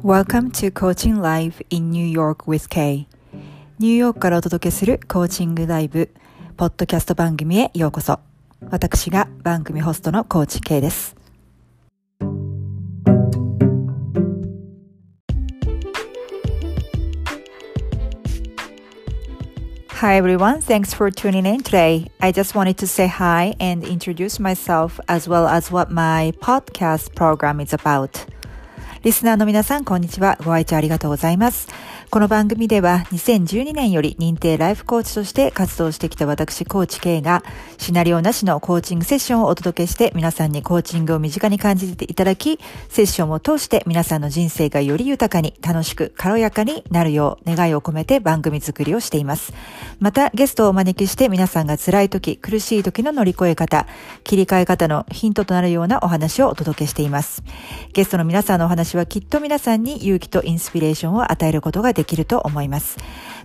Welcome to Coaching Live in New York with Kay ニューヨークからお届けするコーチングライブポッドキャスト番組へようこそ私が番組ホストのコーチ K です Hi everyone, thanks for tuning in today. I just wanted to say hi and introduce myself as well as what my podcast program is about. リスナーの皆さん、こんにちは。ご愛聴ありがとうございます。この番組では2012年より認定ライフコーチとして活動してきた私コーチ K がシナリオなしのコーチングセッションをお届けして皆さんにコーチングを身近に感じていただきセッションを通して皆さんの人生がより豊かに楽しく軽やかになるよう願いを込めて番組作りをしています。またゲストをお招きして皆さんが辛い時、苦しい時の乗り越え方、切り替え方のヒントとなるようなお話をお届けしています。ゲストの皆さんのお話はきっと皆さんに勇気とインスピレーションを与えることができますできると思います。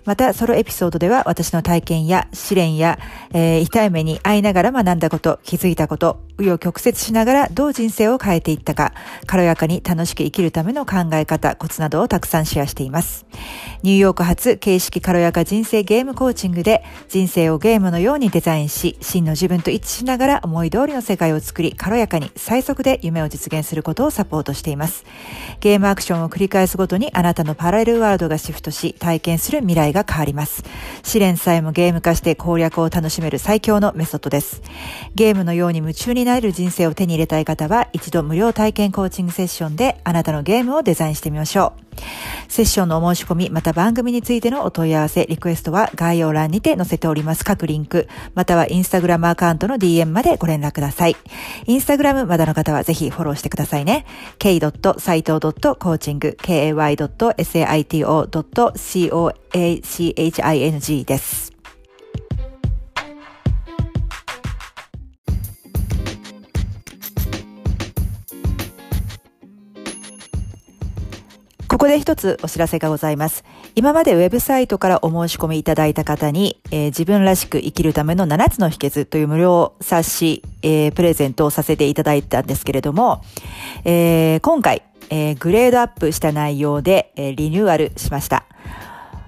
また、ソロエピソードでは私の体験や試練や、えー、痛い目に遭いながら学んだこと、気づいたこと、紆余曲折しながらどう人生を変えていったか、軽やかに楽しく生きるための考え方、コツなどをたくさんシェアしています。ニューヨーク発形式軽やか人生ゲームコーチングで人生をゲームのようにデザインし、真の自分と一致しながら思い通りの世界を作り、軽やかに最速で夢を実現することをサポートしています。ゲームアクションを繰り返すごとにあなたのパラレルワールドがシフトし、体験する未来が変わります。試練さえもゲーム化して攻略を楽しめる最強のメソッドです。ゲームのように夢中になれる人生を手に入れたい方は、一度無料体験コーチングセッションであなたのゲームをデザインしてみましょう。セッションのお申し込み、また番組についてのお問い合わせ、リクエストは概要欄にて載せております各リンク、またはインスタグラムアカウントの DM までご連絡ください。インスタグラムまだの方はぜひフォローしてくださいね。k.saito.coaching, k-a-y.saito.coaching です。ここで一つお知らせがございます。今までウェブサイトからお申し込みいただいた方に、えー、自分らしく生きるための7つの秘訣という無料冊子、えー、プレゼントをさせていただいたんですけれども、えー、今回、えグレードアップした内容で、えリニューアルしました。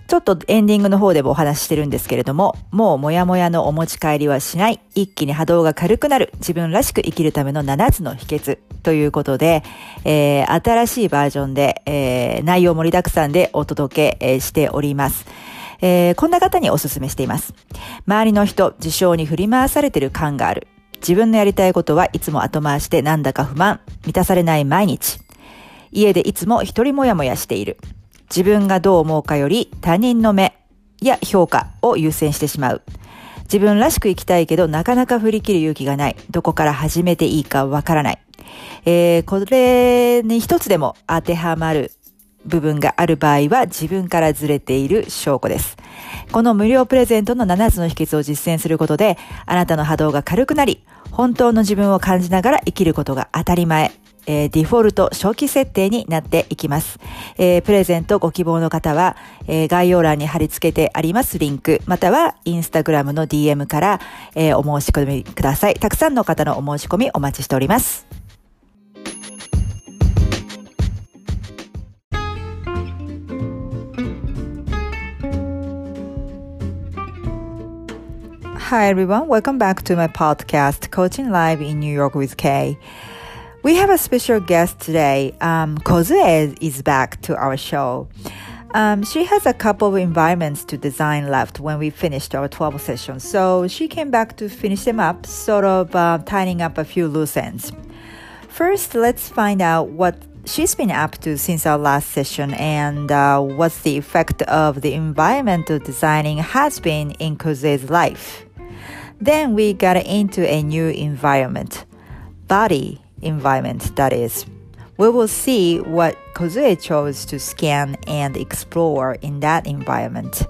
ちょっとエンディングの方でもお話ししてるんですけれども、もうもやもやのお持ち帰りはしない、一気に波動が軽くなる、自分らしく生きるための7つの秘訣ということで、えー、新しいバージョンで、えー、内容盛りだくさんでお届け、しております。えー、こんな方にお勧めしています。周りの人、事象に振り回されてる感がある。自分のやりたいことはいつも後回しでなんだか不満、満たされない毎日。家でいつも一人もやもやしている。自分がどう思うかより他人の目や評価を優先してしまう。自分らしく生きたいけどなかなか振り切る勇気がない。どこから始めていいかわからない。えー、これに一つでも当てはまる部分がある場合は自分からずれている証拠です。この無料プレゼントの7つの秘訣を実践することで、あなたの波動が軽くなり、本当の自分を感じながら生きることが当たり前。えー、デフォルト初期設定になっていきます。えー、プレゼントご希望の方は、えー、概要欄に貼り付けてありますリンク、またはインスタグラムの DM から、えお申し込みください。たくさんの方のお申し込みお待ちしております。Hi everyone, welcome back to my podcast, Coaching Live in New York with Kay. We have a special guest today. Um, Kozue is back to our show. Um, she has a couple of environments to design left when we finished our 12 sessions, so she came back to finish them up, sort of uh, up a few loose ends. First, let's find out what she's been up to since our last session and uh, what's the effect of the environmental designing has been in Koze's life. Then we got into a new environment, body environment that is. We will see what Kozue chose to scan and explore in that environment.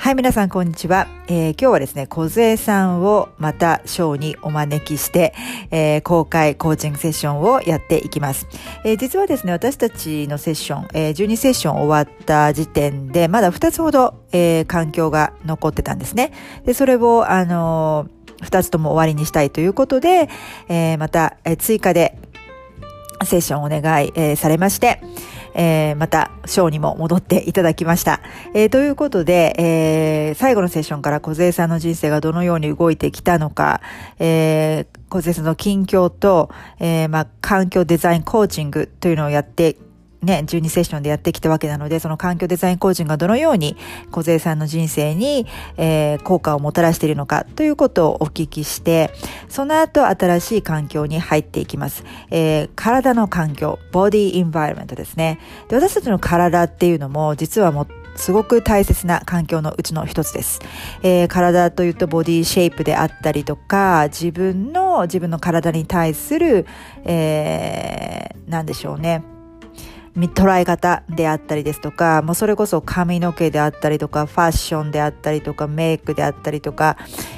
はい、皆さん、こんにちは。えー、今日はですね、小杖さんをまたショーにお招きして、えー、公開コーチングセッションをやっていきます。えー、実はですね、私たちのセッション、えー、12セッション終わった時点で、まだ2つほど、えー、環境が残ってたんですね。で、それを、あのー二つとも終わりにしたいということで、えー、また、えー、追加でセッションお願い、えー、されまして、えー、またショーにも戻っていただきました。えー、ということで、えー、最後のセッションから小杉さんの人生がどのように動いてきたのか、えー、小杉さんの近況と、えー、まあ、環境デザインコーチングというのをやってね、12セッションでやってきたわけなので、その環境デザインコーチングがどのように小杉さんの人生に、えー、効果をもたらしているのかということをお聞きして、その後新しい環境に入っていきます。えー、体の環境、ボディインバイロメントですね。で私たちの体っていうのも実はもすごく大切な環境のうちの一つです。えー、体というとボディシェイプであったりとか、自分の、自分の体に対する、えー、なんでしょうね。捉え方であったりですとか、もうそれこそ髪の毛であったりとか、ファッションであったりとか、メイクであったりとか、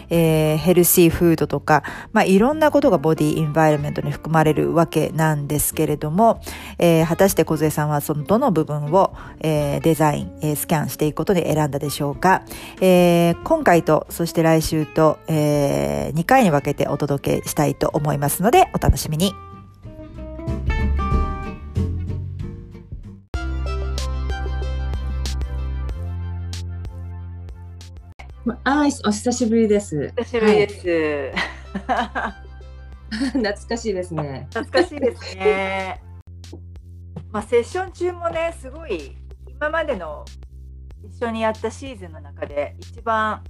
えー、ヘルシーフードとか、まあ、いろんなことがボディインバイロメントに含まれるわけなんですけれども、えー、果たして小杉さんはそのどの部分を、えー、デザイン、えー、スキャンしていくことで選んだでしょうか、えー、今回と、そして来週と、えー、2回に分けてお届けしたいと思いますので、お楽しみに。あお久しぶりです。久しぶりです。はい、懐かしいですね。懐かしいですね。まあセッション中もねすごい今までの一緒にやったシーズンの中で一番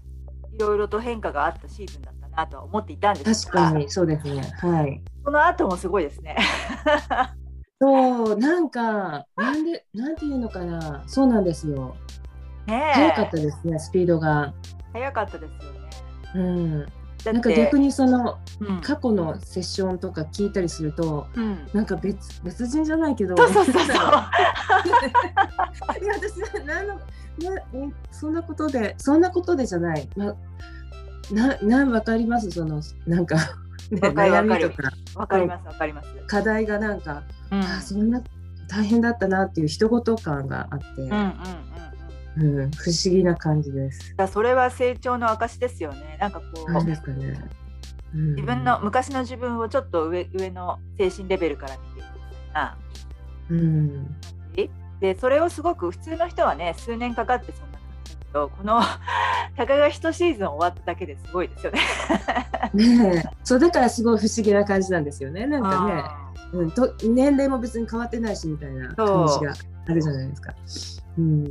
いろいろと変化があったシーズンだったなとは思っていたんですが確かにそうですねはいその後もすごいですね そうなんかなんでなんていうのかなそうなんですよね早かったですねスピードが早かったですよね。うん。なんか逆にその、うん、過去のセッションとか聞いたりすると、うん、なんか別別人じゃないけどそうそうそうそう。いや私なのなそんなことでそんなことでじゃない、ま、なな分かります？そのなんか、ね、悩みとか。わかりますわかります。課題がなんか、うん、あそんな大変だったなっていう一言感があって、うんうんうんうん、不思議な感じです。それは成長の証ですよね。なんかこう、ですかね、うん、自分の昔の自分をちょっと上上の精神レベルから見ていくみたいな。うん、でそれをすごく普通の人はね数年かかってそんな感じだけどこの たかが一シーズン終わっただけですごいですよね。ねそうだからすごい不思議な感じなんですよね。なんかね、うん、と年齢も別に変わってないしみたいな感じがあるじゃないですか。うん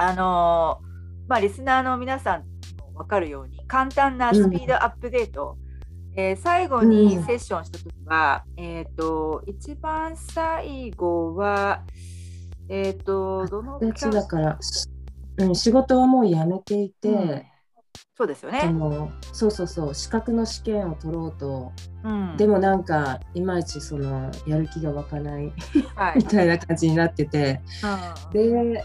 あのまあ、リスナーの皆さんも分かるように簡単なスピードアップデート、うん、えー、最後にセッションした時は、うん、えっ、ー、と一番最後はえっ、ー、とどの月だから、うん、仕事はもう辞めていて、うん、そうですよね。そうそうそう資格の試験を取ろうと、うん、でもなんかいまいちそのやる気が湧かない、はい、みたいな感じになってて、で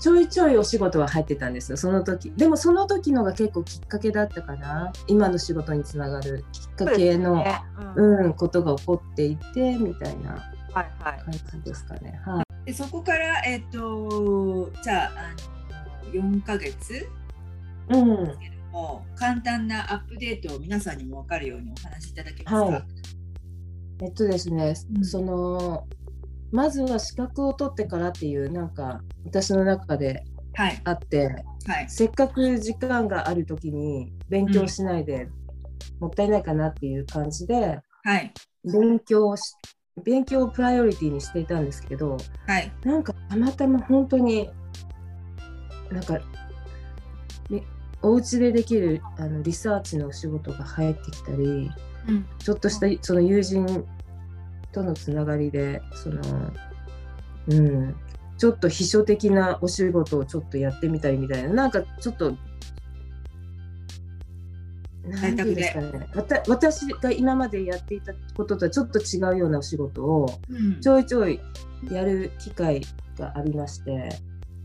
ちょいちょいお仕事は入ってたんですよその時。でもその時のが結構きっかけだったかな。今の仕事につながるきっかけの、ね、うん、うん、ことが起こっていてみたいな感じですかね。はい、はい、でそこからえっ、ー、とじゃああの4ヶ月うん。ですけども、簡単なアップデートを皆さんにも分かるようにお話しいただけますか？はい、えっとですね、うん、そのまずは資格を取ってからっていうなんか私の中であって、はい。はい、せっかく時間がある時に勉強しないで、もったいないかなっていう感じで、はい、勉強し勉強をプライオリティにしていたんですけど、はい、なんかたまたま本当になんかお家でできるあのリサーチのお仕事が入ってきたり、うん、ちょっとしたその友人とのつながりでその、うん、ちょっと秘書的なお仕事をちょっとやってみたりみたいななんかちょっと何て言うんですかね。私が今までやっていたこととはちょっと違うようなお仕事をちょいちょいやる機会がありまして。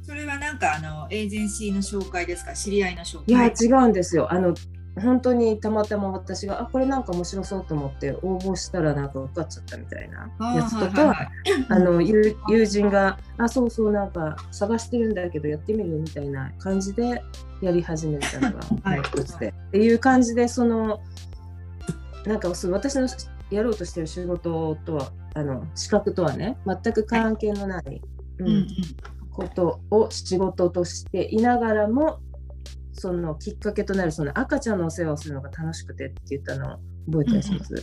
それはなんかあのエージェンシーの紹介ですか？知り合いの紹介？いや違うんですよ。あの本当にたまたま私があこれなんか面白そうと思って応募したらなんか受かっちゃったみたいなやつとかあの友人があそうそうなんか探してるんだけどやってみるみたいな感じでやり始めたのが 一つで、はい、っていう感じでそのなんかその私のやろうとしてる仕事とはあの資格とはね全く関係のない、はい、うん、ことを仕事としていながらもそのきっかけとなるその赤ちゃんのお世話をするのが楽しくてって言ったのを覚えたりします。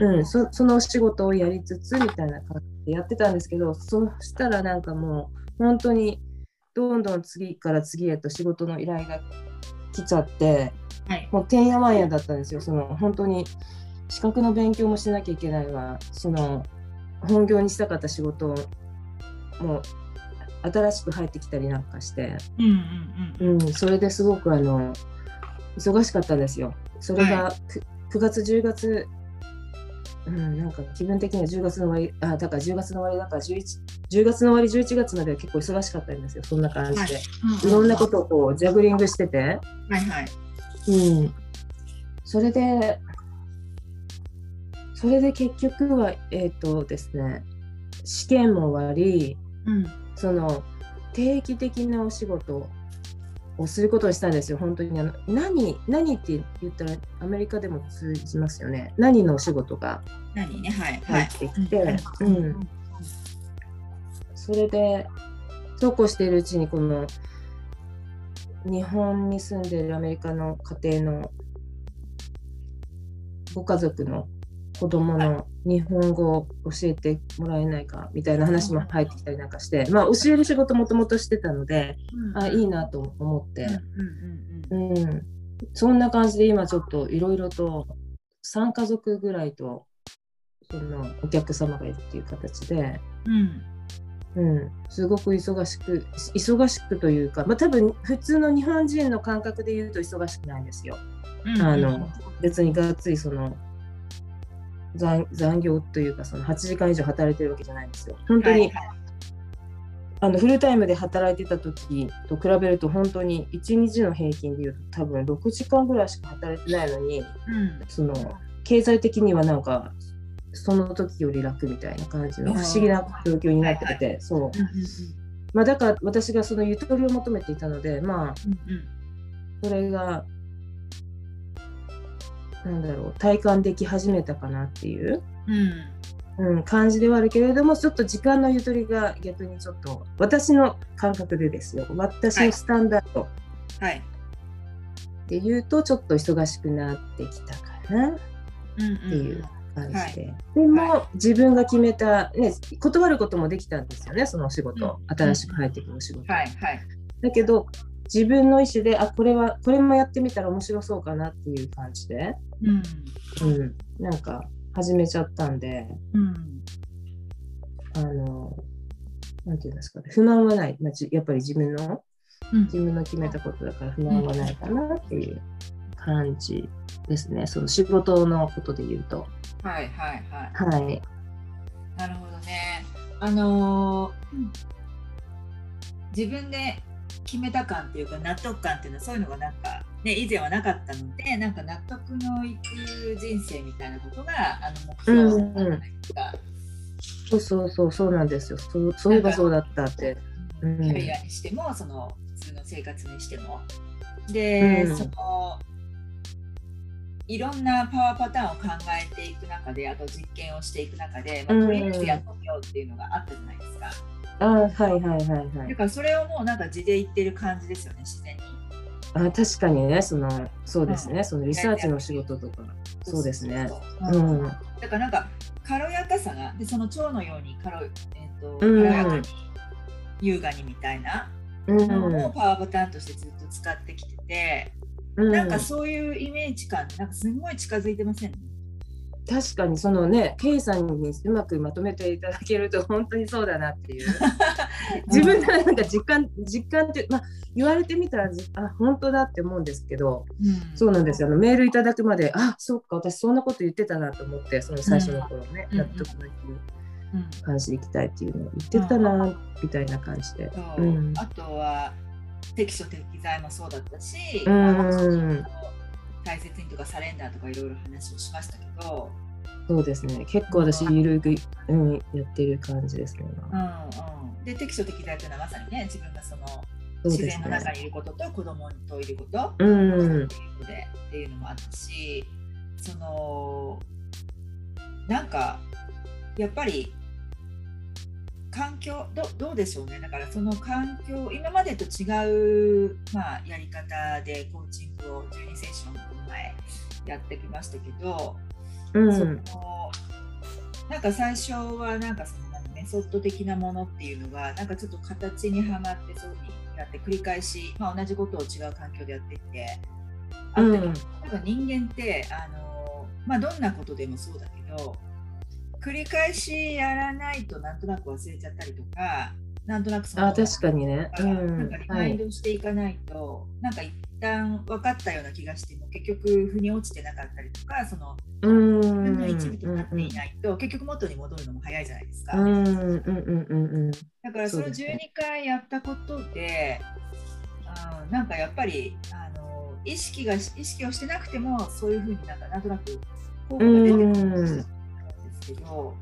うんそその仕事をやりつつみたいな感じでやってたんですけどそしたらなんかもう本当にどんどん次から次へと仕事の依頼が来ちゃって、はい、もうてんやわんやだったんですよ。その本当に資格の勉強もしなきゃいけないわその本業にしたかった仕事をもう新しく入ってきたりなんかして、うん、うん、それですごくあの忙しかったんですよ。それが 9,、9月10月うん、なんか気分的には10月の終わり、あ、だから10月の終わりだから11、10月の終わり11月までは結構忙しかったんですよ、そんな感じで。はいうん、いろんなことをこうジャグリングしてて。はいはい。うん。それで、それで結局は、えっ、ー、とですね、試験も終わり、うん、その定期的なお仕事をすることにしたんですよ、本当にあの何何って言ったらアメリカでも通じますよね。何のお仕事が何ね、はい、入ってきて、うん、それでそうこうしているうちにこの日本に住んでいるアメリカの家庭のご家族の子供の日本語を教えてもらえないかみたいな話も入ってきたりなんかして、まあ、教える仕事もともとしてたので、うん、あいいなと思って、うん、うん、そんな感じで今ちょっといろいろと3家族ぐらいとそのお客様がいるっていう形で、うん、うん、すごく忙しく忙しくというか、まあ、多分普通の日本人の感覚で言うと忙しくないんですよ。あの別にがっつりその残残業というかその8時間以上働いてるわけじゃないんですよ。本当に、はいはい、あのフルタイムで働いてた時と比べると本当に1日の平均でいうと多分6時間ぐらいしか働いてないのに、うん、その経済的にはなんかその時より楽みたいな感じの不思議な状況になってて、はいはい、そう。まあ、だから私がそのゆとりを求めていたのでまあ、うんうん、それがなんだろう体感でき始めたかなっていう、うん、うん、感じではあるけれどもちょっと時間のゆとりが逆にちょっと私の感覚でですよ。私のスタンダード、はい、っていうとちょっと忙しくなってきたかな。っていう感じで、はい、でも、はい、自分が決めた、ね、断ることもできたんですよねそのお仕事、うん、新しく入ってくるお仕事。はい。はい、だけど自分の意思であこれはこれもやってみたら面白そうかなっていう感じで、うん、うん、なんか始めちゃったんで、うん、あのなんていうんですかね。不満はない、まあ、やっぱり自分の、自分の決めたことだから不満はないかなっていう感じですね、その仕事のことで言うと。はいはいはい。はい、なるほどね。あのー、自分で決めた感っていうか納得感っていうのはそういうのがなんか、ね、以前はなかったのでなんか納得のいく人生みたいなことがあの目標だったじゃないですか。そうそうそうそうなんですよそうそういえばそうだったって。キャリアにしてもその普通の生活にしても。で、うん、そのいろんなパワーパターンを考えていく中であと実験をしていく中で、まあ、とりあえずやってみようっていうのがあったじゃないですか。あはいはいはいはい。だからそれをもうなんか字で言ってる感じですよね、自然に。あ確かにね、そのそうですね、うん、そのリサーチの仕事とか、そうですね。うん。だからなんか軽やかさが、でその蝶のように軽,、えーと、軽やかに、優雅にみたいな。のをパワーパターンとしてずっと使ってきてて、うん、なんかそういうイメージ感なんかすごい近づいてません、ね、確かにそのね、ケイさんにうまくまとめていただけると本当にそうだなっていう。自分でなんか実感、実感って、まあ、言われてみたらあ本当だって思うんですけど、うん、そうなんですよ。あのメールいただくまであそっか私そんなこと言ってたなと思ってその最初の頃ね、納得のいく感じでいきたいっていうのを言ってたな、みたいな感じで。う。ん、あとは適所適材もそうだったし、うん、大切にとかサレンダーとかいろいろ話をしましたけど。そうですね。結構私ゆるく、うん、やってる感じですねうんうん、で適所適材というのはまさにね自分がその自然の中にいることと子供といること、うん、っていうのでっていうのもあったしそのなんかやっぱり環境どどうでしょうね。だからその環境今までと違う、まあ、やり方でコーチングを12セッションの前やってきましたけど、うん、そのなんか最初はなんかそのメソッド的なものっていうのがなんかちょっと形にはまってそうにやって繰り返し、まあ、同じことを違う環境でやっていってあっても、うん、人間ってあの、まあ、どんなことでもそうだけど繰り返しやらないとなんとなく忘れちゃったりとかなんとなくそのあ確かにね、うん、なんかリマインドしていかないと、はい、なんか一旦分かったような気がしても結局腑に落ちてなかったりとかその自分の一部となっていないと、結局元に戻るのも早いじゃないですか。だからその12回やったことであなんかやっぱりあの意識が意識をしてなくてもそういうふうになんかなんとなく効果が出てくるんですけど。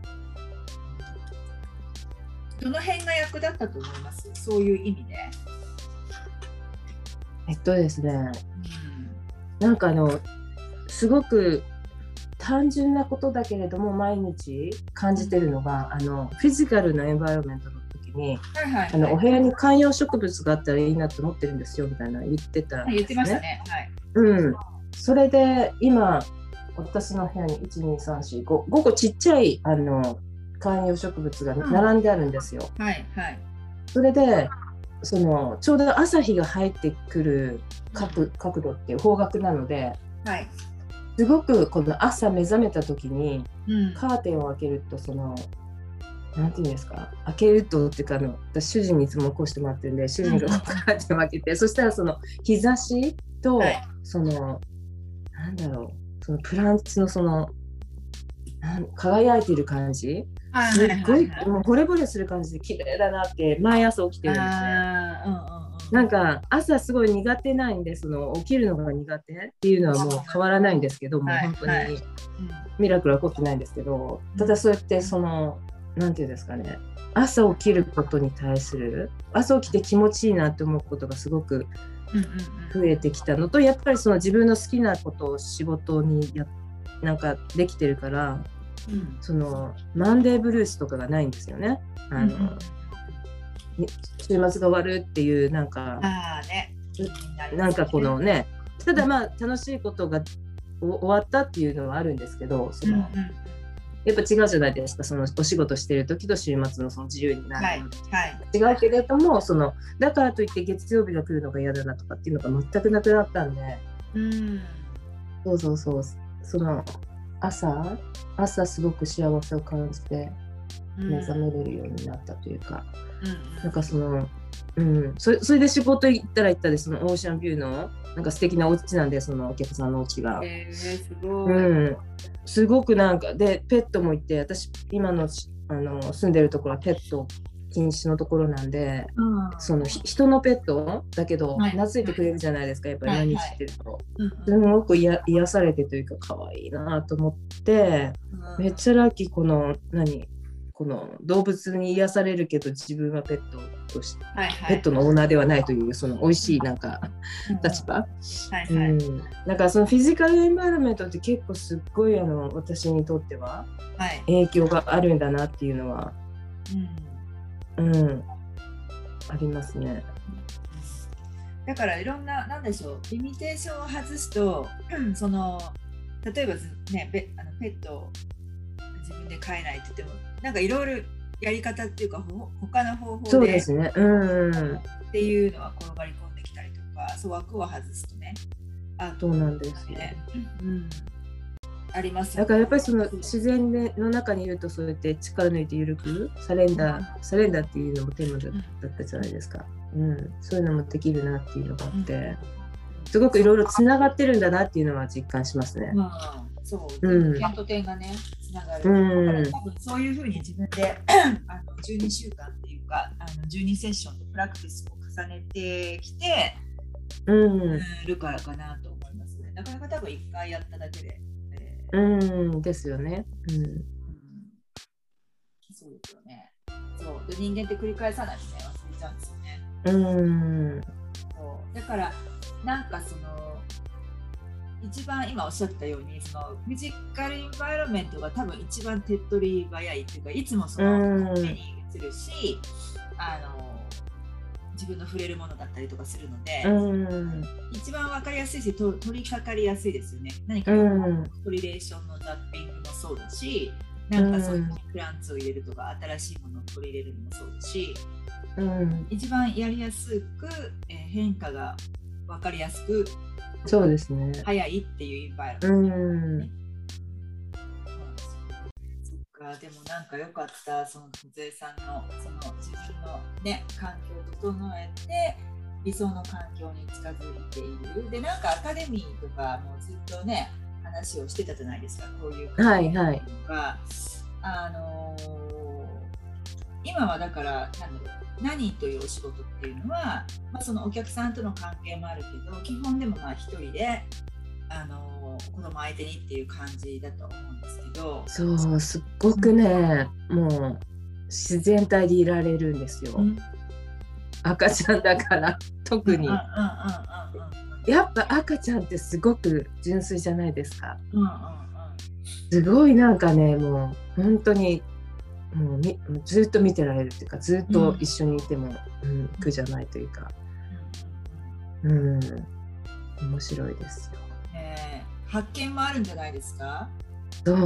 どの辺が役立ったと思います？そういう意味で。えっとですね、うん、なんかあのすごく単純なことだけれども毎日感じてるのがあのフィジカルなエンバイロメントの時に、はいはい、あのお部屋に観葉植物があったらいいなと思ってるんですよみたいな言ってた、ね、言ってましたね。はい、うん、それで今私の部屋に12345 5個ちっちゃいあの観葉植物が並んであるんですよ。うん、はいはい、それでそのちょうど朝日が入ってくる角角度っていう方角なので、はい、すごくこの朝目覚めた時に、うん、カーテンを開けるとそのなんていうんですか開けるとっていうかあの私主人にいつも起こしてもらってるんで主人がカーテンを開けて、うん、そしたらその日差しと、はい、そのなんだろうそのプランツのその輝いてる感じすっごい、もう惚れ惚れする感じで綺麗だなって毎朝起きてるんですね。なんか朝すごい苦手ないんでその起きるのが苦手っていうのはもう変わらないんですけども、本当に。ミラクルは起こってないんですけど、ただそうやってその何て言うんですかね。朝起きることに対する朝起きて気持ちいいなって思うことがすごく増えてきたのとやっぱりその自分の好きなことを仕事にやなんかできてるからうん、そのマンデーブルースとかがないんですよね。あの、うん、週末が終わるっていうなんか、ね、なんかこのねただまあ楽しいことが終わったっていうのはあるんですけどその、うんうん、やっぱ違うじゃないですか。そのお仕事してる時と週末のその自由になる、はいはい、違うけれどもそのだからといって月曜日が来るのが嫌だなとかっていうのが全くなくなったんで、うん、そうそうそう。その朝朝すごく幸せを感じて目覚めれるようになったというか、うん、なんかその、うん、それそれで仕事行ったら行ったでそのオーシャンビューのなんか素敵なお家なんでそのお客さんのお家が、えー、すごい、うん、すごくなんかでペットもいて私今のあの住んでるところはペット禁止のところなんで、うん、その人のペットだけど、はい、懐いてくれるじゃないですかやっぱり何してると、すごく癒されてというか可愛いなと思って、うん、めっちゃラッキーこの何この動物に癒されるけど自分はペットとして、はいはい、ペットのオーナーではないというその美味しいなんか、立場、はいはい。うん、だからそのフィジカルエンバイロメントって結構すっごいあの私にとっては影響があるんだなっていうのは、うんうん、ありますね。だからいろんな、なんでしょう、リミテーションを外すと、その例えばね、ペあのペットを自分で飼えないって言っても、なんかいろいろやり方っていうか、ほ他の方法でそうですね、うん、っていうのは転がり込んできたりとか、そう枠を外すとね。あそうなんですね。うんあります、だからやっぱりその自然での中にいるとそうやって力抜いて緩くサレンダー、サレンダーっていうのもテーマだったじゃないですか、うん、そういうのもできるなっていうのがあって、すごくいろいろつながってるんだなっていうのは実感しますね。まあ、そう、うん、点と点がねつながる、うん、多分そういうふうに自分であの12週間っていうかあの12セッションとプラクティスを重ねてきて、うん、るからかなと思いますね。なかなか多分1回やっただけでうんですよね。うん、そうですよね。そうで人間って繰り返さないとね忘れちゃうんですよね。うんそうだからなんかその一番今おっしゃったようにそのフィジカルインバイロメントが多分一番手っ取り早いっていうかいつもその目に映るし、あの自分の触れるものだったりとかするので、一番分かりやすいしと取り掛かりやすいですよね。何かトリレーションのザッピングもそうだしなんかそういうプランツを入れるとか新しいものを取り入れるのもそうだし、うん、一番やりやすく、えー、変化が分かりやすくそうですね。早いっていうインバイロメント、ね、そっかでもなんかよかったその小江さんのその自分のね環境を整えて理想の環境に近づいている。でなんかアカデミーとかもずっとね話をしてたじゃないですかこういうはいはい、あのー、今はだからなんだろう何というお仕事っていうのは、まあ、そのお客さんとの関係もあるけど基本でもまあ一人で、あのー、子供相手にっていう感じだと思うんですけど。そうすっごくね、うん、もう自然体でいられるんですよ、うん、赤ちゃんだから特に。うんうんうんうんやっぱ赤ちゃんってすごく純粋じゃないですか。うんうんうん、すごいなんかねもう本当にもうみずっと見てられるっていうかずっと一緒にいても、うん、うん、苦じゃないというか、うん、面白いですよ。えー、発見もあるんじゃないですか？そう、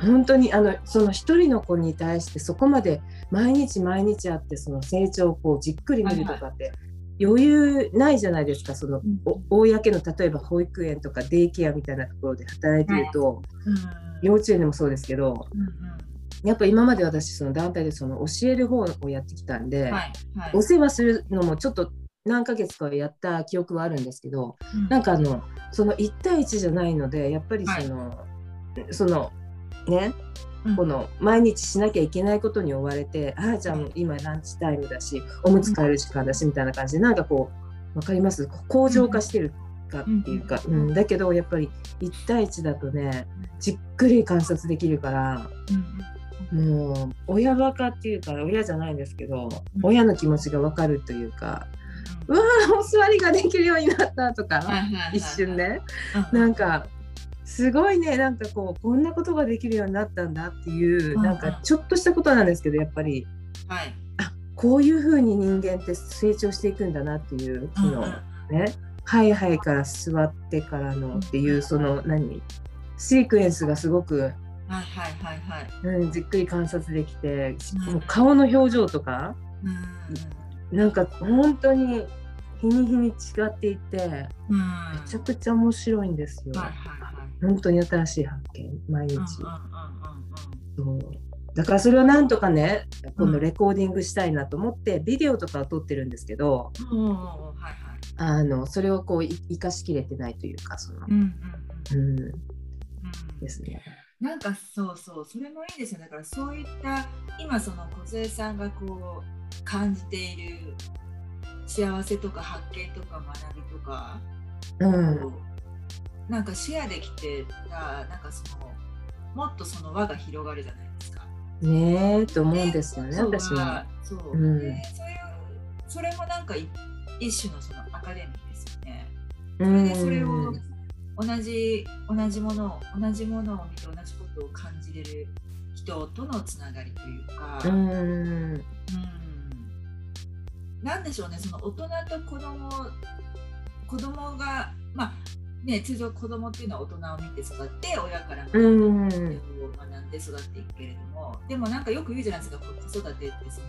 本当にあのその一人の子に対してそこまで毎日毎日あってその成長をこうじっくり見るとかって、余裕ないじゃないですか。その、うん、公の例えば保育園とかデイケアみたいなところで働いてると、はいうん、幼稚園でもそうですけど、うんうん、やっぱ今まで私その団体でその教える方をやってきたんで、はいはい、お世話するのもちょっと何ヶ月かやった記憶はあるんですけど、うん、なんかあのその1対1じゃないのでやっぱりその、はい、そのねこの毎日しなきゃいけないことに追われて、ああじゃあ今ランチタイムだしおむつ替える時間だしみたいな感じ。でなんかこう分かります？向上化してるかっていうか、うん、だけどやっぱり1対1だとねじっくり観察できるから、もう親バカっていうか親じゃないんですけど、親の気持ちが分かるというか。うわお座りができるようになったとか、一瞬ね、なんかすごいねなんかこうこんなことができるようになったんだっていう、うん、なんかちょっとしたことなんですけどやっぱり、はい、あこういうふうに人間って成長していくんだなっていうその、うん、ねはいはいから座ってからのっていう、その何？シークエンスがすごく、はいはいはいはい。うん、じっくり観察できて、もう顔の表情とか、うん、なんか本当に日に日に違っていて、めちゃくちゃ面白いんですよ。はいはい本当に新しい発見毎日、そう。だからそれをなんとかね今度レコーディングしたいなと思って、ビデオとかを撮ってるんですけど、あのそれをこう生かしきれてないというかその、うんですね。なんかそうそうそれもいいですよ。だからそういった今その梢さんがこう感じている幸せとか発見とか学びとか、うん、なんかシェアできてたなんかそのもっとその輪が広がるじゃないですか。ねえと思うんですよね、私は。そう、うん、そういうそれもなんか一種のそのアカデミーですよね。それでそれを同じ同じものを同じものを見て同じことを感じれる人とのつながりというか。うん、うんなんでしょうねその大人と子供子供がまあね、通常子供っていうのは大人を見て育って親から学んで育っていくけれども、でもなんかよく言うじゃないですか子育てってその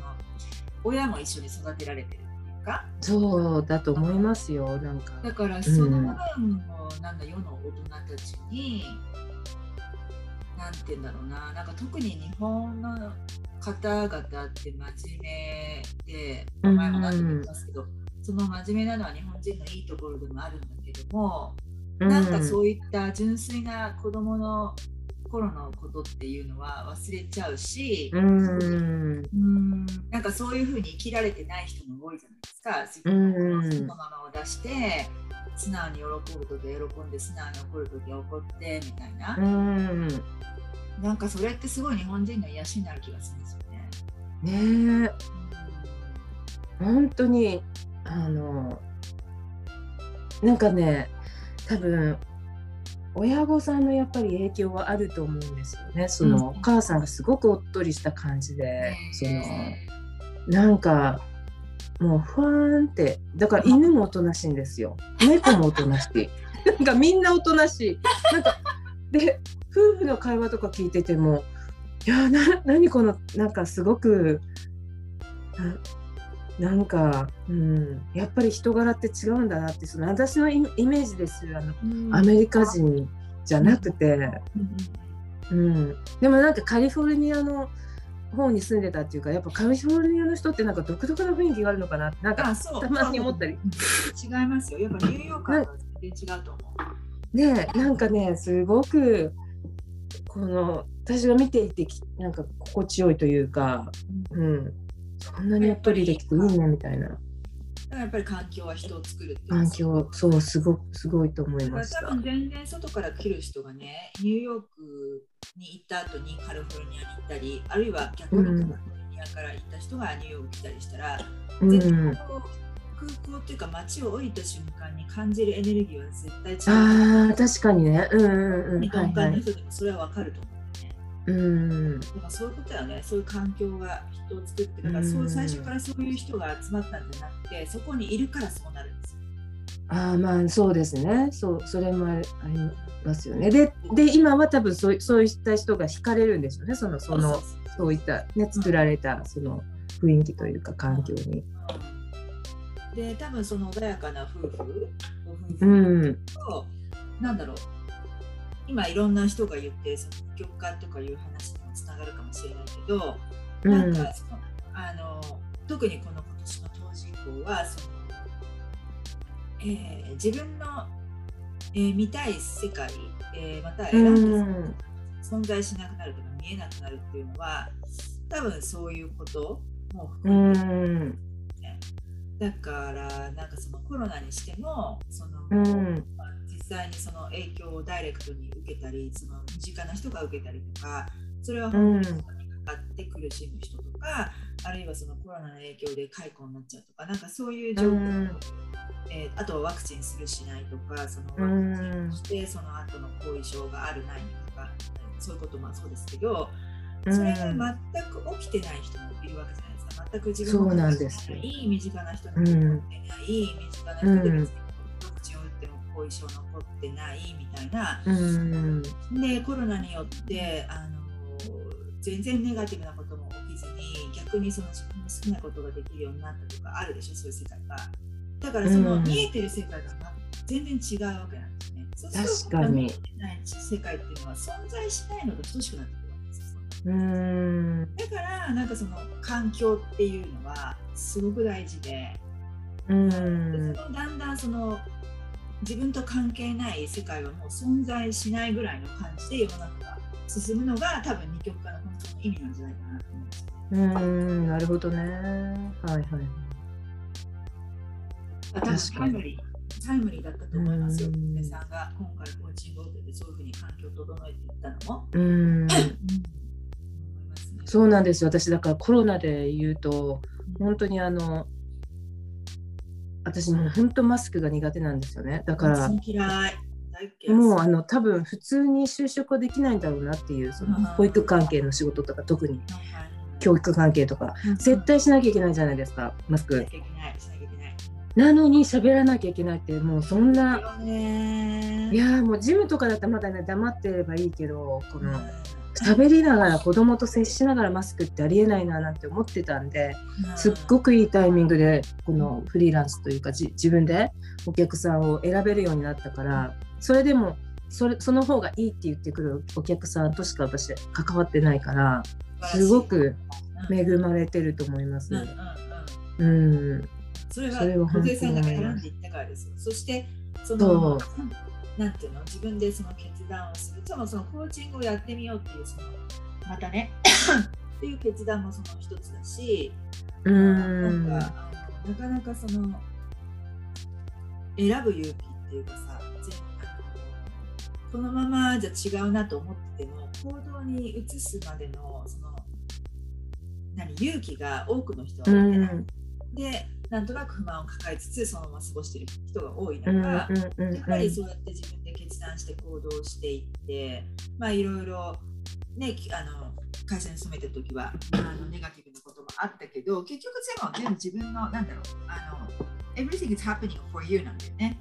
親も一緒に育てられてるっていうか。そうだと思いますよなんか。だからその部分もなんだ世の大人たちに、うん、なんて言うんだろうななんか特に日本の方々って真面目で前も何度も言いますけど、うん、その真面目なのは日本人のいいところでもあるんだけどもなんかそういった純粋な子供の頃のことっていうのは忘れちゃうし、うん、なんかそういうふうに生きられてない人も多いじゃないですか。自分のそのままを出して素直に喜ぶ時は喜んで素直に怒る時は怒ってみたいな、うん、なんかそれってすごい日本人の癒しになる気がするんですよね。ねえ、本当にあのなんかね多分親御さんのやっぱり影響はあると思うんですよね。その、お母さんがすごくおっとりした感じで、そのなんかもうふわーんってだから犬もおとなしいんですよ。猫もおとなしい。なんかみんなおとなしい。なんかで夫婦の会話とか聞いててもいやな何このなんかすごくなんか、うん、やっぱり人柄って違うんだなってその私のイメージですあの、うん、アメリカ人じゃなくて、うん、うん、でもなんかカリフォルニアの方に住んでたっていうかやっぱカリフォルニアの人ってなんか独特な雰囲気があるのかなってなんかたまに思ったり。違いますよ。やっぱニューヨークは全然違うと思う。ねなんかねすごくこの私が見ていてなんか心地よいというか、うん、そんなにやっぱりできていいねみたいな。やっぱり環境は人を作るって環境そうすごすごいと思いました。多分全然外から来る人がねニューヨークに行った後にカリフォルニアに行ったりあるいは逆にカリフォルニアから行った人がニューヨーク来たりしたら、うん、絶対空港っていうか街を降りた瞬間に感じるエネルギーは絶対違うあ確かにね。うんうんうん。日本の人でもそれは分かると思ううん、でもそういうことだよね。そういう環境が人を作ってだからそう最初からそういう人が集まったんじゃなくてそこにいるからそうなるんですよ。あまあそうですね。そうそれもありますよね。でで今は多分そうそういった人が惹かれるんでしょうね。そのそのそういったね作られたその雰囲気というか環境に。で多分その穏やかな夫婦ご夫婦と、うん、なんだろう。今いろんな人が言ってその極化とかいう話にもつながるかもしれないけど、うん、なんかそのあの特にこの今年の当時以降はその、えー、自分の、えー、見たい世界、えー、また選んだ、うん、存在しなくなるとか見えなくなるっていうのは多分そういうことも含めて、うんだからなんかそのコロナにしてもその、うん、実際にその影響をダイレクトに受けたりその身近な人が受けたりとかそれは本当にかかって苦しむ人とか、うん、あるいはそのコロナの影響で解雇になっちゃうとかなんかそういう状況、うん、えー、あとはワクチンするしないとかそのワクチンしてその後の後遺症があるないとかそういうこともそうですけどそれが全く起きてない人もいるわけじゃないですか全く自分のいい身近な人に起ってない、うん、身近な人で別にワクチンを打っても後遺症残ってない。みたいな、うん、でコロナによってあの全然ネガティブなことも起きずに逆にその自分の好きなことができるようになったとかあるでしょそういう世界が。だからその見えてる世界が全然違うわけなんですね、確かに。世界っていうのは存在しないのと等しくなってうんだからなんかその環境っていうのはすごく大事でうんでそのだんだんその自分と関係ない世界はもう存在しないぐらいの感じで世の中が進むのが多分二極化の本当の意味なんじゃないかなと思います。うんなるほどね。はいはい。確かタイムリータイムリーだったと思いますよ。皆さんが今回コーチングを受けてそういうふうに環境を整えていったのも。うん。そうなんですよ。私だからコロナで言うと本当にあの。私も本当マスクが苦手なんですよね。だからもうあの多分普通に就職はできないんだろうなっていうその保育関係の仕事とか特に教育関係とか絶対しなきゃいけないじゃないですかマスク。なのに喋らなきゃいけないってもうそんないやもうジムとかだったらまだね黙ってればいいけどこの喋りながら子供と接しながらマスクってありえないななんて思ってたんですっごくいいタイミングでこのフリーランスというか自分でお客さんを選べるようになったからそれでもそれその方がいいって言ってくるお客さんとしか私関わってないからすごく恵まれてると思います。うん、それは小杉さんが選んでいったからですよ。そしてそのなんていうの？自分でその決断をするそのそのコーチングをやってみようっていうそのまたね っていう決断もその一つだしうん。なんかなかなかその選ぶ勇気っていうかさこのままじゃ違うなと思ってても行動に移すまでのその何勇気が多くの人は持ってない。でなんとなく不満を抱えつつそのまま過ごしている人が多い中、やっぱりそうやって自分で決断して行動していってまあいろいろねあの会社に勤めてる時はあのネガティブなこともあったけど結局でも全部自分のなんだろうあの everything is happening for you なんだよね。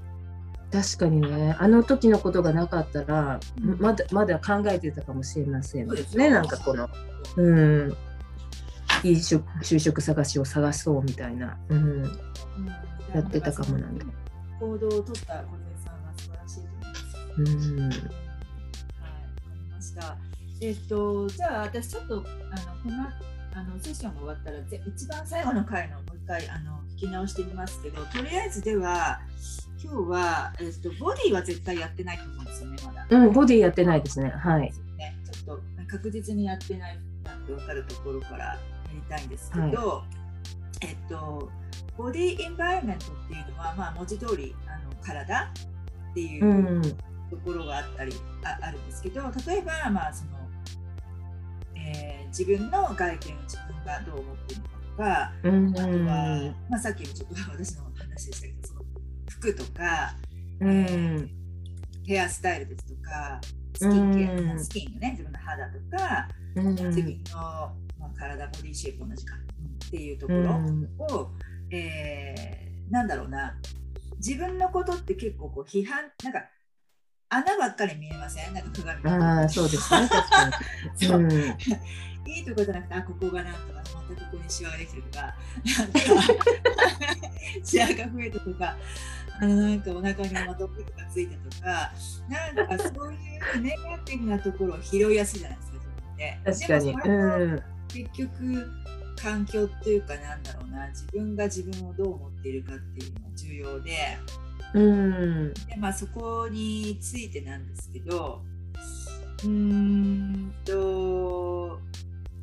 確かにね、あの時のことがなかったら、うん、まだまだ考えてたかもしれませんね、なんかこの、うん、いい就職探しを探そうみたいな、うん、うん、やってたかもなんで。行動を取った小手さんは素晴らしいと思います。うん、はい、わかりました。えっ、と、じゃあ私ちょっとあのこのあのセッションが終わったら一番最後の回のもう一回あの聞き直してみますけど、とりあえずでは今日は、えっと、ボディは絶対やってないと思うんですよね、まだ。うん、ボディやってないですね。はい。ね、ちょっと確実にやってないなって分かるところからやりたいんですけど、はい、えっと、ボディインバイメントっていうのは、まあ、文字通りあの体っていうところがあったり、うん、ああるんですけど、例えば、まあ、その、えー、自分の外見を自分がどう思っているのかとか、うん、あとは、まあ、さっきもちょっと私の話でしたけど、その服とか、うん、ヘアスタイルですとかスキンケア、うん、スキンね自分の肌とか、うん、自分の、まあ、体ボディシェイプ同じか、っていうところ。を、うん、えー、なんだろうな。自分のことって結構こう批判なんか穴ばっかり見えません？なんか鏡ああそうですね。う。ん、いいとこじゃなくてあここがなんとかまたここにシワができてるとか。シワが増えたとか。あのなんかお腹にまとってとかついたとか。なんかそういう ネガティブなところを拾いやすいじゃないですか自分で。確かに、うん、結局環境っていうかなんだろうな自分が自分をどう思っているかっていうのが重要で,、うん、でまあ、そこについてなんですけどうんと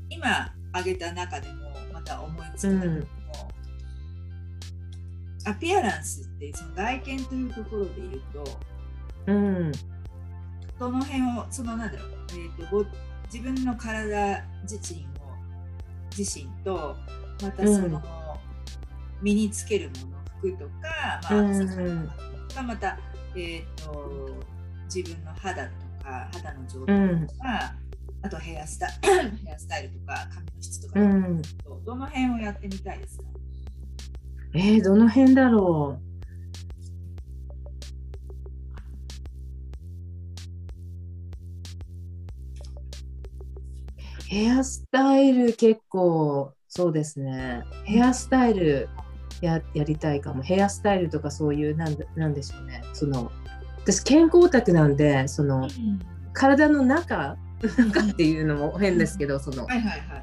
今挙げた中でもまた思いつくのも、アピアランスってその外見というところで言うと、うん、その辺をそのなんだろう、えーと、自分の体自身を自身とまたその、うん、身につけるもの服とか、まあ、うん、かまた、えーと、自分の肌とか肌の状態とか、あとヘアスタ ヘアスタイルとか髪の質とか、どの辺をやってみたいですか？えー、どの辺だろう。ヘアスタイル結構そうですね。ヘアスタイルややりたいかも。ヘアスタイルとかそういうなんなんでしょうね。その私健康オタクなんでその、うん、体の中かっていうのも変ですけど、その、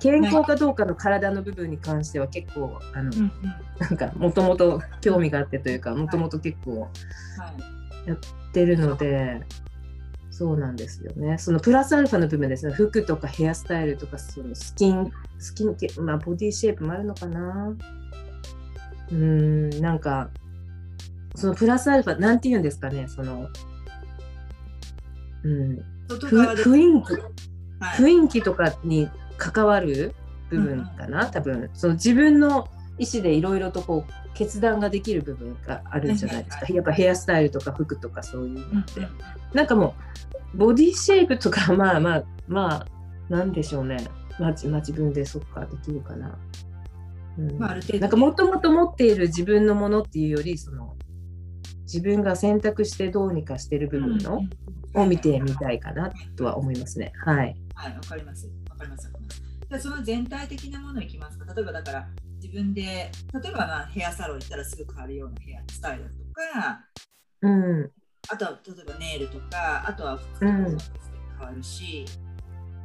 健康かどうかの体の部分に関しては結構あの、なんかもともと興味があってというかもともと結構やってるので、そうなんですよね。そのプラスアルファの部分ですね。服とかヘアスタイルとかそのスキンスキンケまあボディシェイプもあるのかな。うんなんかそのプラスアルファなんて言うんですかねそのうん雰囲気、はい、雰囲気とかに関わる部分かな、うん、多分。その自分の意思でいろいろとこう決断ができる部分があるんじゃないですか、やっぱヘアスタイルとか服とかそういうのって、うん、なんかもうボディシェイプとかまあまあまあなんでしょうねまあ、まあ、自分でそっかできるかな、うんまあ、なんかもともと持っている自分のものっていうよりその自分が選択してどうにかしてる部分の、を見てみたいかなとは思いますね。はい。はい、わかります。わかります。じゃその全体的なものいきますか。例えばだから自分で例えばまあヘアサロン行ったらすぐ変わるようなヘアスタイルとか、うん、あとは例えばネイルとか、あとは服とか変わるし、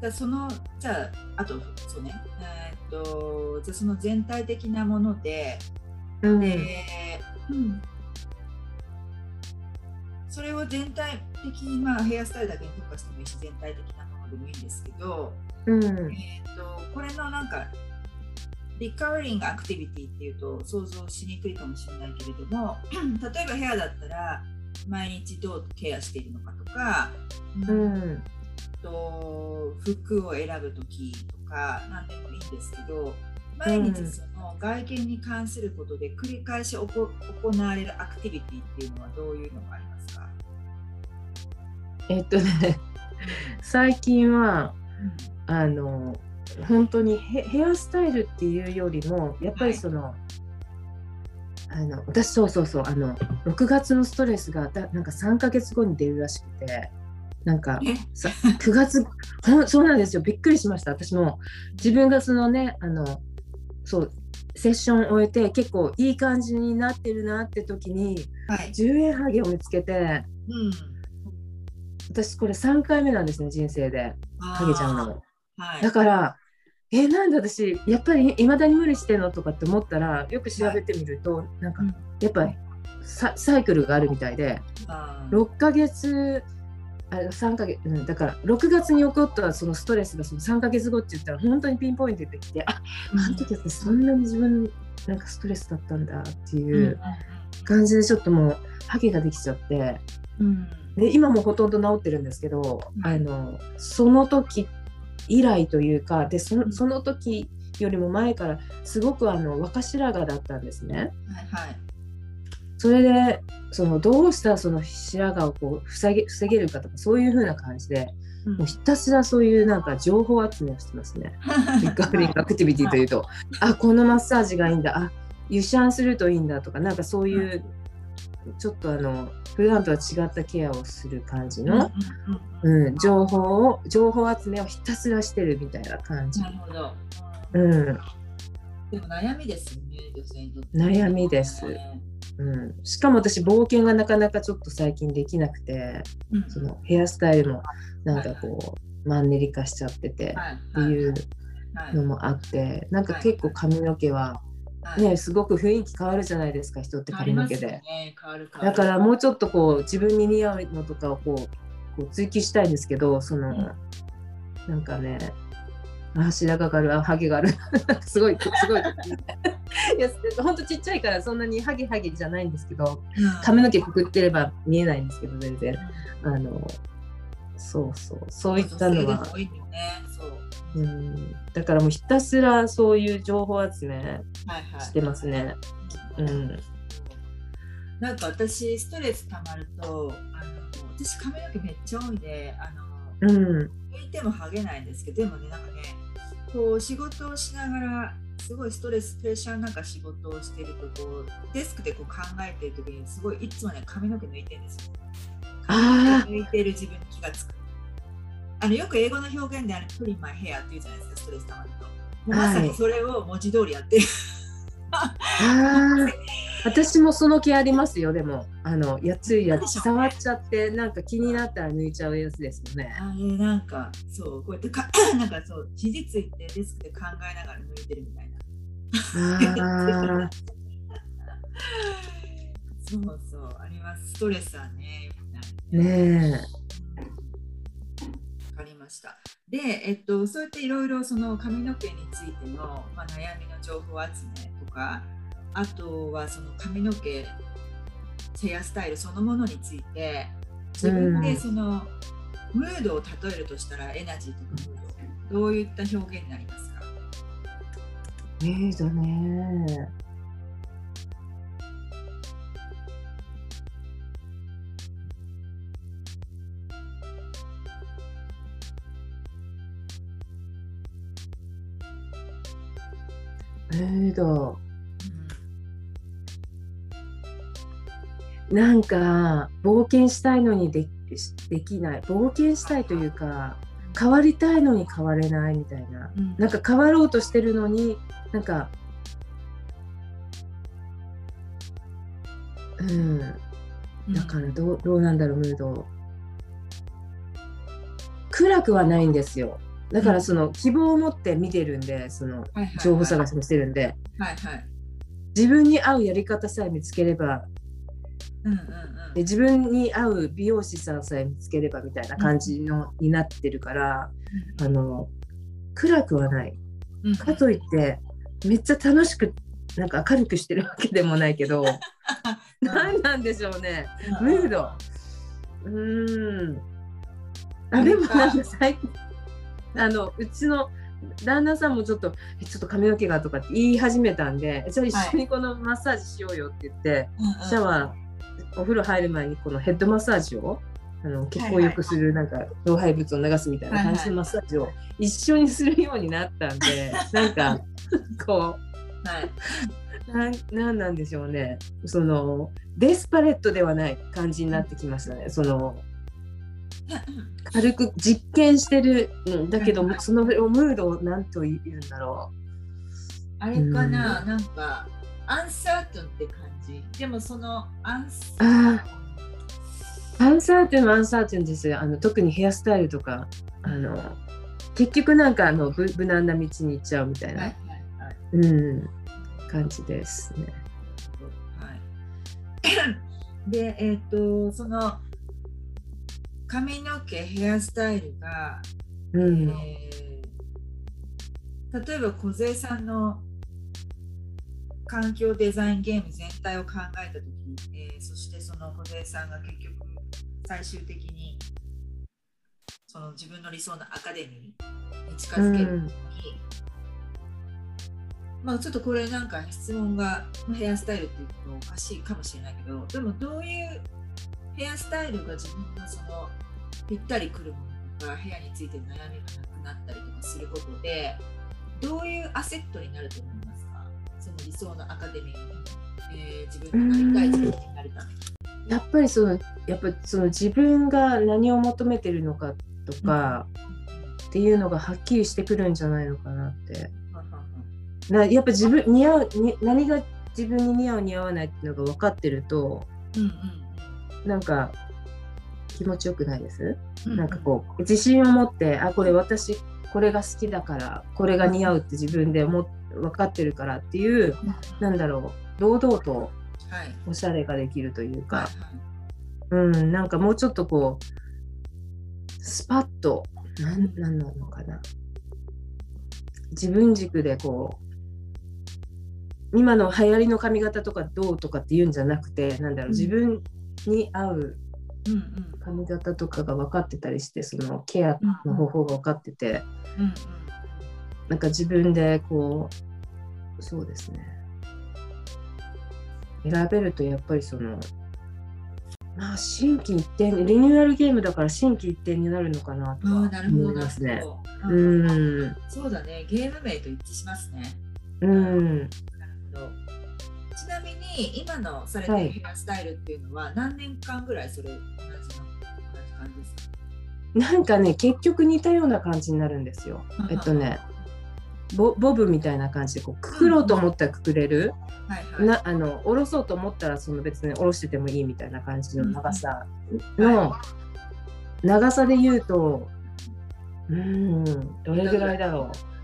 うん、そのじゃああとそうね、えー、っとじゃその全体的なもので、うん、で、うん。それを全体的に、まあ、ヘアスタイルだけに特化してもいいし全体的なものでもいいんですけど、うん、えーと、これのなんかリカバリングアクティビティっていうと想像しにくいかもしれないけれども 例えばヘアだったら毎日どうケアしているのかとか、うん、と服を選ぶ時とか何でもいいんですけど毎日その外見に関することで繰り返し行われるアクティビティっていうのはどういうのがありますか？えっとね最近は、うん、あの本当にヘアスタイルっていうよりもやっぱりその、はい、あの私そうそうそうあの6月のストレスがだなんか3か月後に出るらしくてなんかさ9月ほそうなんですよ。びっくりしました。私も。自分がそのねあのそうセッションを終えて結構いい感じになってるなって時に、はい、10円ハゲを見つけて、うん、私これ3回目なんですね人生で。ハゲちゃんの、はい、だからえなんで私やっぱりいまだに無理してんの？とかって思ったらよく調べてみると、はい、なんかやっぱりサイクルがあるみたいで6ヶ月あ3ヶ月、うん、だから6月に起こったそのストレスがその3ヶ月後って言ったら本当にピンポイントできてああの時ってそんなに自分なんかストレスだったんだっていう感じでちょっともうハゲができちゃって、うん、で今もほとんど治ってるんですけど、うん、あのその時以来というかでそのその時よりも前からすごくあの若白髪だったんですね。はい、はい。それでそのどうしたらその白髪をこう防げ防げるかとかそういう風な感じで、うん、もうひたすらそういうなんか情報集めをしてますね。リカバリングアクティビティというと、あこのマッサージがいいんだ。あ湯シャンするといいんだとかなんかそういう、ちょっとあの普段とは違ったケアをする感じの、うん、情報を情報集めをひたすらしてるみたいな感じ。なるほど。うん。でも悩みですよね、女性にとって。悩みです。うん、しかも私冒険がなかなかちょっと最近できなくて、うん、そのヘアスタイルもなんかこう、マンネリ化しちゃっててっていうのもあって、なんか結構髪の毛はね、すごく雰囲気変わるじゃないですか人って髪の毛で、ね、だからもうちょっとこう自分に似合うのとかをこうこう追求したいんですけどその、うん、なんかねあ白髪があるあハゲがある。すごいすごい。いやほんとちっちゃいからそんなにハゲハゲじゃないんですけど、うん、髪の毛くくってれば見えないんですけど全然、うん、あのそうそう。そういったのは、うん、だからもうひたすらそういう情報集めしてますね、はいはい、う。んなんか私ストレスたまるとあの私髪の毛めっちゃ多いであの、うん、抜いても剥げないんですけどでもねなんかねこう仕事をしながらすごいストレスプレッシャーなんか仕事をしてるとこうデスクでこう考えてる時にすごいいつもね髪の毛抜いてるんですよ。髪の毛抜いてる自分に気がつく。あのよく英語の表現であるプリンマイヘアっていうじゃないですかストレスたまると。まさにそれを文字通りやってる。あ私もその気ありますよでも。あのやついやつ触っちゃってなんか気になったら抜いちゃうやつですよね。あれなんかそうこうやってか なんかそう肘ついてデスクで考えながら抜いてるみたいな。あ そうそうあります。ストレスはね。ねえした。で、えっと、そうやっていろいろその髪の毛についての、まあ、悩みの情報集めとかあとはその髪の毛ヘアスタイルそのものについて自分でその、ムードを例えるとしたらエナジーとかムード。どういった表現になりますか？ムードねムードなんか冒険したいのにでできない。冒険したいというか変わりたいのに変われないみたいな、うん、なんか変わろうとしてるのになんかうん。だからどうどうなんだろうムード。暗くはないんですよだからその希望を持って見てるんでその情報探しもしてるんで、はいはい、自分に合うやり方さえ見つければ、うんうんうん、で自分に合う美容師さんさえ見つければみたいな感じの、になってるから、うん、あの暗くはない、うん、かといってめっちゃ楽しくなんか明るくしてるわけでもないけど 何なんでしょうね。ムード。うん。あでもなんか最近あのうちの旦那さんもちょっと「ちょっと髪の毛が」とかって言い始めたんで「じゃあ一緒にこのマッサージしようよ」って言って、はい、シャワーお風呂入る前にこのヘッドマッサージをあの血行よくするなんか老廃物を流すみたいな感じのマッサージを一緒にするようになったんで、なんかこう、はい、なんなんでしょうね。そのデスパレットではない感じになってきましたね。その軽く実験してる。んだけど、そのムードを何と言うんだろう。あれかな、うん、なんかアンサートンって感じ。でもそのアンサーアンサーテンはアンサーテンですあの特にヘアスタイルとか。あの結局なんかあの無無難な道に行っちゃうみたいな、はいはいはい、うん。感じですね。はい、でえっ、ー、とその髪の毛ヘアスタイルが、うん。えー、例えば梢さんの環境デザインゲーム全体を考えた時、えー、そしてその梢さんが結局最終的にその自分の理想のアカデミーに近づけるのに、うん、まあちょっとこれなんか質問がヘアスタイルっていうとおかしいかもしれないけどでもどういうヘアスタイルが自分のそのぴったりくるものとか部屋について悩みがなくなったりとかすることでどういうアセットになると思いますか？その理想のアカデミーに、えー、自分がなりたい自分になるために。やっぱりそのやっぱその自分が何を求めてるのかとか、っていうのがはっきりしてくるんじゃないのかなって。なやっぱ自分似合うに何が自分に似合う似合わないっていうのが分かってると、うんうん、なんか気持ちよくないです、うん。うん、なんかこう自信を持ってあこれ私これが好きだからこれが似合うって自分で思分かってるからっていう、うん、なんだろう堂々とおしゃれができるというか、うん、なんかもうちょっとこう、スパッと、なん、なんなのかな。自分軸でこう、今の流行りの髪型とかどうとかっていうんじゃなくて、なんだろう、自分に合う髪型とかが分かってたりして、そのケアの方法が分かってて、なんか自分でこう、そうですね。選べるとやっぱりそのまあ心機一転リニューアルゲームだから心機一転になるのかなと思いますね。うんそうだねゲーム名と一致しますね。うん。なるほど。ちなみに今のされてるヘアスタイルっていうのは何年間ぐらいそれ同じの同じ感じですか？なんかね結局似たような感じになるんですよ。えっとねボボブみたいな感じでこうくくろうと思ったらくくれる、はいはい、なあの下ろそうと思ったらその別に下ろしててもいいみたいな感じの長さの、長さで言うとうんどれぐらいだろう？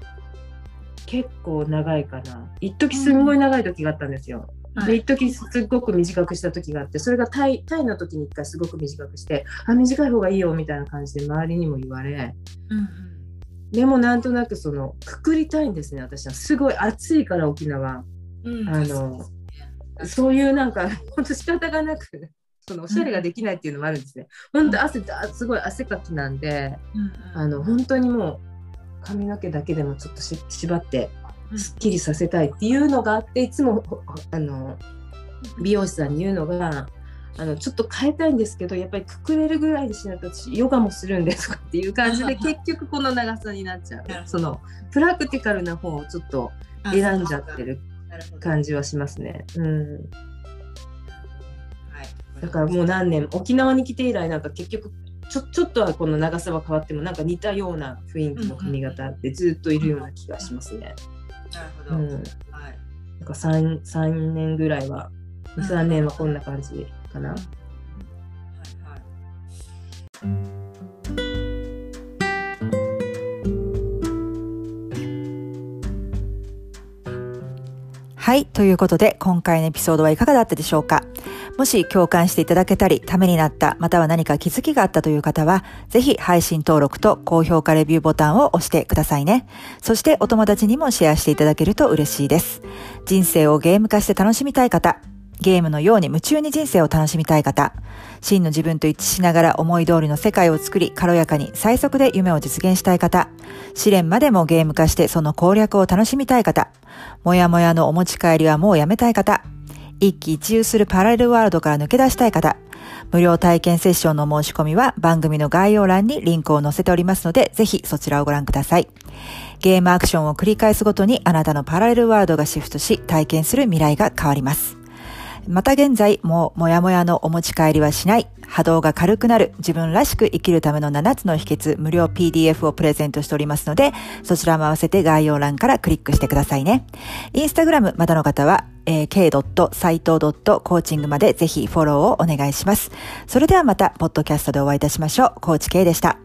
結構長いかな。一時すんごい長い時があったんですよ。で一時すっごく短くした時があってそれがタイタイの時に一回すごく短くしてあ短い方がいいよみたいな感じで周りにも言われ、うんうん。でもなんとなくそのくくりたいんですね私は。すごい暑いから沖縄、うん、あのそういうなんか本当仕方がなくそのおしゃれができないっていうのもあるんですね、うん、本当汗すごい汗かきなんで、うん、あの本当にもう髪の毛だけでもちょっと縛ってすっきりさせたいっていうのがあっていつもあの美容師さんに言うのがあのちょっと変えたいんですけどやっぱりくくれるぐらいにしないと私ヨガもするんですとかっていう感じで 結局この長さになっちゃう。そのプラクティカルな方をちょっと選んじゃってる感じはしますね。うん。だからもう何年沖縄に来て以来なんか結局ちょちょっとはこの長さは変わってもなんか似たような雰囲気の髪型でずっといるような気がしますね。なるほど。うん、はい。なんか 3, 3年ぐらいは23年はこんな感じかな。はいはい。ということで、今回のエピソードはいかがだったでしょうか？もし共感していただけたり、ためになった、または何か気づきがあったという方は、ぜひ配信登録と高評価レビューボタンを押してくださいね。そしてお友達にもシェアしていただけると嬉しいです。人生をゲーム化して楽しみたい方、ゲームのように夢中に人生を楽しみたい方、真の自分と一致しながら思い通りの世界を作り、軽やかに最速で夢を実現したい方、試練までもゲーム化してその攻略を楽しみたい方、もやもやのお持ち帰りはもうやめたい方、一喜一憂するパラレルワールドから抜け出したい方、無料体験セッションの申し込みは番組の概要欄にリンクを載せておりますので、ぜひそちらをご覧ください。ゲームアクションを繰り返すごとにあなたのパラレルワールドがシフトし、体験する未来が変わります。また現在、もうもやもやのお持ち帰りはしない、波動が軽くなる、自分らしく生きるための7つの秘訣、無料 PDF をプレゼントしておりますので、そちらも合わせて概要欄からクリックしてくださいね。インスタグラムまだの方は、えー、k.saito.coaching までぜひフォローをお願いします。それではまた、ポッドキャストでお会いいたしましょう。コーチ K でした。